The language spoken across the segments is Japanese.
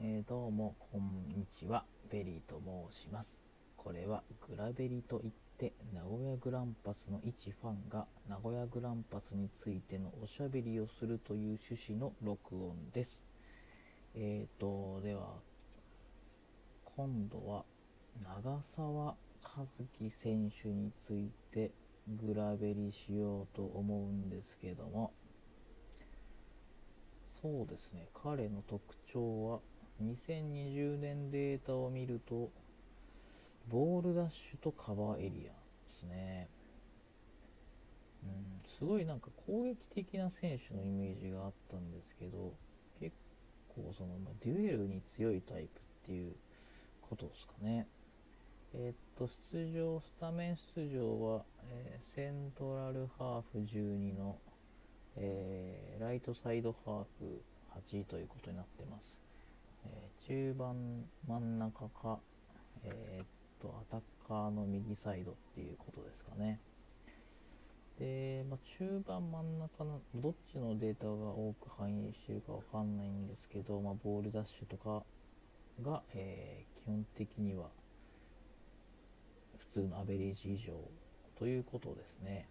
えー、どうもこんにちは。ベリーと申します。これはグラベリといって名古屋グランパスの一ファンが名古屋グランパスについてのおしゃべりをするという趣旨の録音です。えーとでは今度は長澤和輝選手についてグラベリしようと思うんですけども。そうですね彼の特徴は2020年データを見るとボールダッシュとカバーエリアですねうんすごいなんか攻撃的な選手のイメージがあったんですけど結構その、デュエルに強いタイプっていうことですかねえー、っと出場スタメン出場は、えー、セントラルハーフ12のえー、ライトサイドハーフ8ということになってます。えー、中盤真ん中か、えー、っと、アタッカーの右サイドっていうことですかね。で、まあ、中盤真ん中のどっちのデータが多く反映してるかわかんないんですけど、まあ、ボールダッシュとかが、えー、基本的には普通のアベレージ以上ということですね。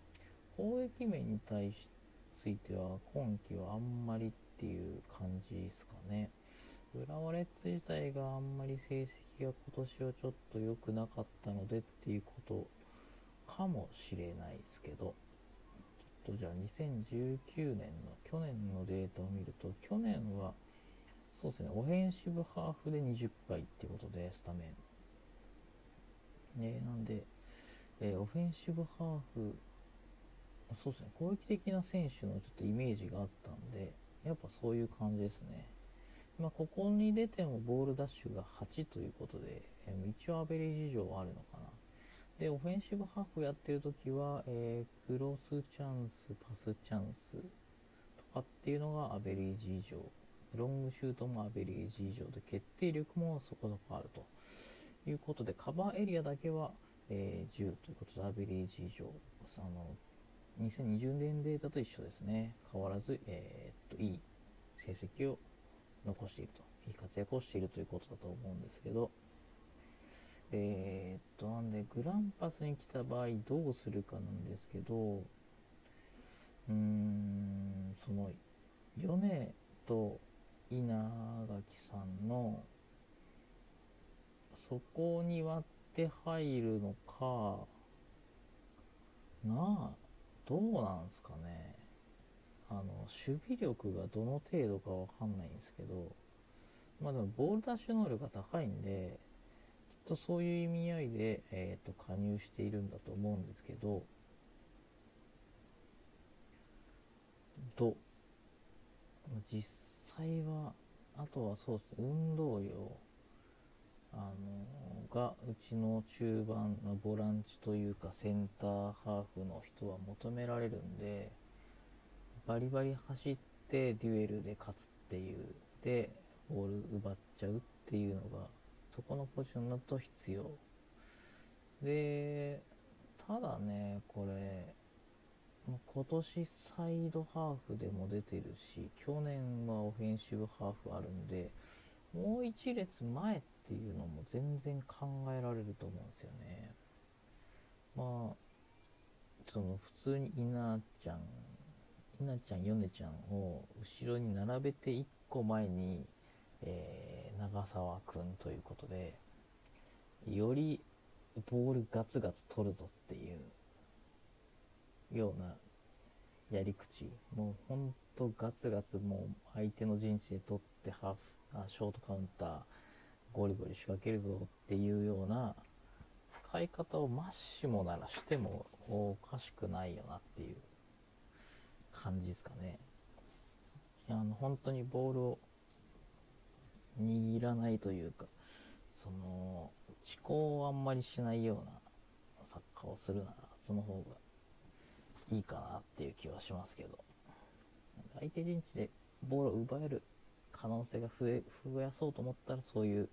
攻撃面に対しついては今季はあんまりっていう感じですかね。浦和レッズ自体があんまり成績が今年はちょっと良くなかったのでっていうことかもしれないですけど、ちょっとじゃあ2019年の去年のデータを見ると、去年はそうですね、オフェンシブハーフで20回っていうことで、スタメン。ね、なんで、えー、オフェンシブハーフそうですね、攻撃的な選手のちょっとイメージがあったんで、やっぱそういう感じですね。まあ、ここに出てもボールダッシュが8ということで、えー、一応アベレージ以上あるのかな。で、オフェンシブハーフやってるときは、えー、クロスチャンス、パスチャンスとかっていうのがアベレージ以上。ロングシュートもアベレージ以上で、決定力もそこそこあるということで、カバーエリアだけは、えー、10ということでアベレージ以上。あの2020年データと一緒ですね。変わらず、えー、っと、いい成績を残していると。いい活躍をしているということだと思うんですけど、えー、っと、なんで、グランパスに来た場合どうするかなんですけど、うーん、その、米と稲垣さんの、そこに割って入るのか、なあ、どうなんすかね。あの、守備力がどの程度かわかんないんですけど、まあでもボールダッシュ能力が高いんで、きっとそういう意味合いで、え、ー、と、加入しているんだと思うんですけど、と、実際は、あとはそうですね、運動量、あのがうちの中盤のボランチというかセンターハーフの人は求められるんでバリバリ走ってデュエルで勝つっていうでボール奪っちゃうっていうのがそこのポジションだと必要でただねこれ今年サイドハーフでも出てるし去年はオフェンシブハーフあるんでもう一列前っていうのも全然考えられると思うんですよね。まあ、その普通に稲ちゃん、稲ちゃん、米ちゃんを後ろに並べて1個前に、えー、長澤くんということで、よりボールガツガツ取るぞっていうようなやり口、もうほんとガツガツもう相手の陣地で取ってハーフ、あショートカウンター、ゴリゴリ仕掛けるぞっていうような使い方をマッシモならしてもおかしくないよなっていう。感じですかね。いやあの本当にボールを握らないというか、その、思考をあんまりしないようなサッカーをするなら、その方がいいかなっていう気はしますけど、相手陣地でボールを奪える可能性が増え増やそうと思ったらそういう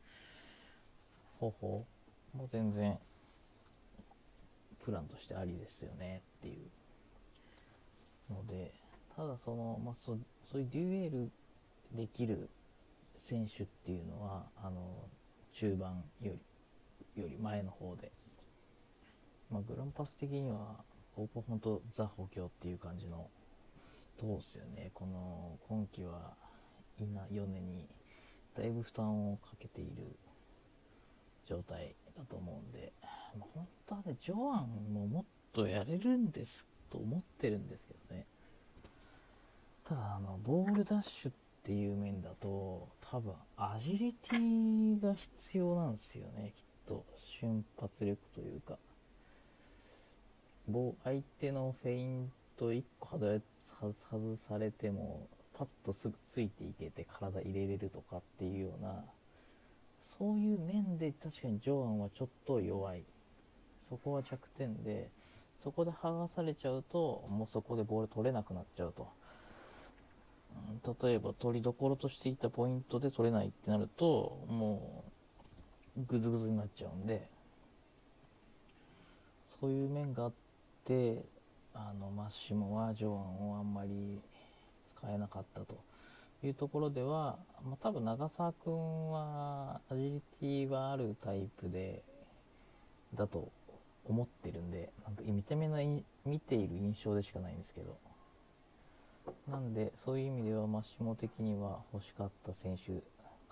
方法も全然プランとしてありですよねっていうその、まあ、そそういうデュエルできる選手っていうのはあの中盤よりより前の方で、まあ、グランパス的にはここ本当ザ補強っていう感じのどうですよね。この今季は稲米にだいぶ負担をかけている状態だと思うんで、まあ、本当はねジョアンももっとやれるんですと思ってるんですけどね。ただあのボールダッシュっていう面だと多分アジリティが必要なんですよねきっと。瞬発力というか。相手のフェイント1個外されてもパッとすぐついていけて体入れれるとかっていうようなそういう面で確かにジョアンはちょっと弱い。そこは弱点でそこで剥がされちゃうともうそこでボール取れなくなっちゃうと。例えば取りどころとしていたポイントで取れないってなるともうグズグズになっちゃうんでそういう面があってあのマッシモはジョンをあんまり使えなかったと。いうところでは、まあ、多分長澤君はアジリティはあるタイプでだと思ってるんでなんか見た目の見ている印象でしかないんですけど。なんでそういう意味ではマシモ的には欲しかった選手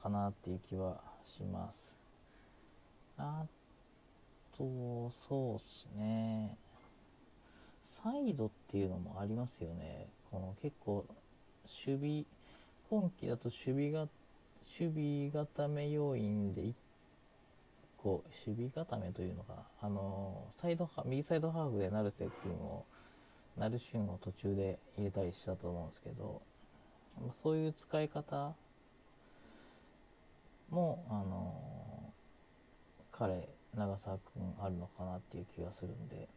かなっていう気はします。あとそうっすね。サイドっていうのもありますよね。この結構守備今季だと守備が守備固め要因で1個守備固めというのがあのサイド右サイドハーフで成瀬君を成俊を途中で入れたりしたと思うんですけど、ま、そういう使い方もあの彼長澤君あるのかなっていう気がするんで、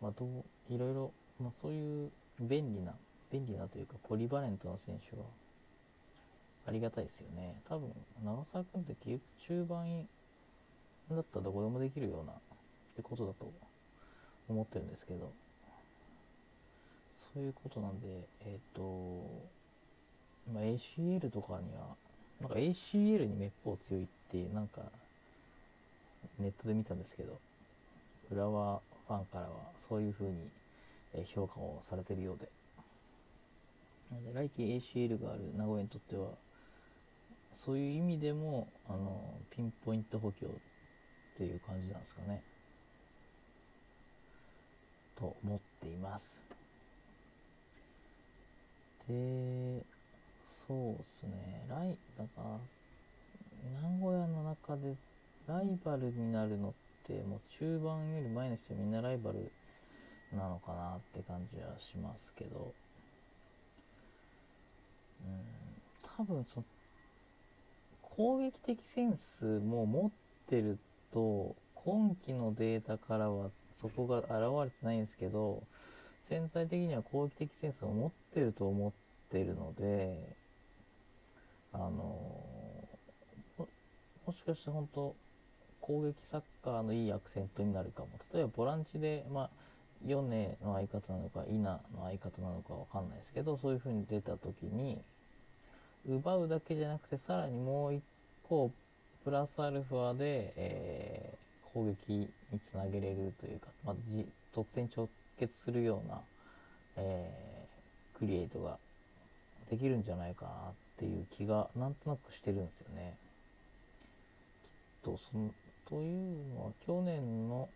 まあ、どういろいろ、まあ、そういう便利な便利なというかポリバレントな選手はありがたいですよね。多分、長澤君って結局中盤だったらどこでもできるようなってことだと思ってるんですけど、そういうことなんで、えっ、ー、と、まあ、ACL とかには、なんか ACL にめっぽう強いって、なんか、ネットで見たんですけど、浦和ファンからはそういう風に評価をされてるようで、なので来季 ACL がある名古屋にとってはそういう意味でもあのピンポイント補強っていう感じなんですかね。と思っています。でそうですね。ライだか名古屋の中でライバルになるのってもう中盤より前の人みんなライバルなのかなって感じはしますけど。うん。多分そ攻撃的センスも持ってると今季のデータからはそこが現れてないんですけど潜在的には攻撃的センスを持ってると思ってるのであのもしかして本当攻撃サッカーのいいアクセントになるかも。例えばボランチでまあヨネの相方なのかイナの相方なのかわかんないですけどそういう風に出た時に奪うだけじゃなくてさらにもう一個プラスアルファで、えー、攻撃につなげれるというか、まあ、得点直結するような、えー、クリエイトができるんじゃないかなっていう気がなんとなくしてるんですよね。きっとそのというのは去年の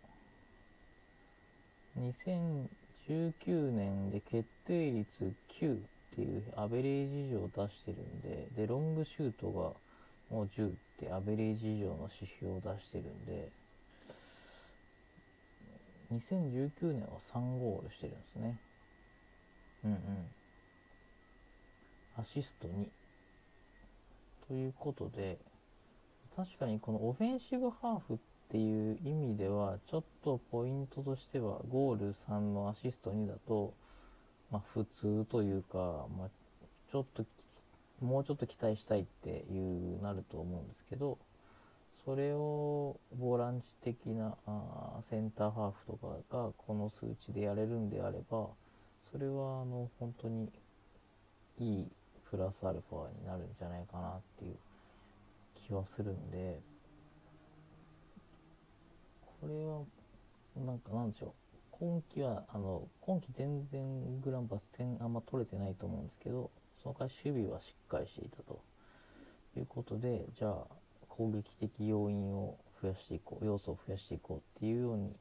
2019年で決定率9っていうアベレージ以上出してるんで、で、ロングシュートがもう10ってアベレージ以上の指標を出してるんで、2019年は3ゴールしてるんですね。うんうん。アシスト2。ということで、確かにこのオフェンシブハーフっていう意味では、ちょっとポイントとしては、ゴール3のアシスト2だと、まあ、普通というか、まあ、ちょっと、もうちょっと期待したいっていうなると思うんですけど、それをボランチ的なあセンターハーフとかがこの数値でやれるんであれば、それはあの本当にいいプラスアルファになるんじゃないかなっていう気はするんでこれはなんかなんでしょう。今季はあの今季全然グランパス点あんま取れてないと思うんですけどその代わり守備はしっかりしていたということでじゃあ攻撃的要因を増やしていこう要素を増やしていこうっていうように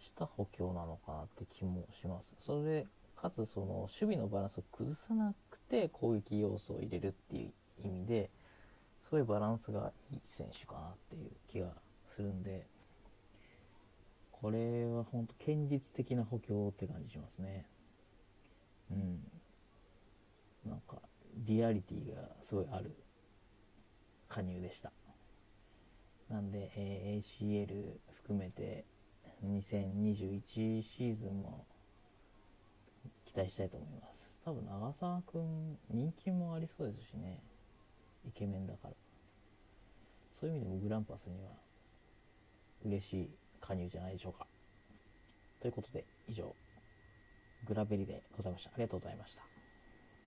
した補強なのかなって気もします。それでかつその守備のバランスを崩さなくて攻撃要素を入れるっていう意味ですごいバランスがいい選手かなっていう気がするんでこれは本当堅実的な補強って感じしますね。うん。なんかリアリティがすごいある加入でした。なんで、えー、ACL 含めて2021シーズンも期待したいと思います。多分長澤くん人気もありそうですしね。イケメンだから。そういう意味でもグランパスには嬉しい加入じゃないでしょうか。ということで以上グラベリでございました。ありがとうございました。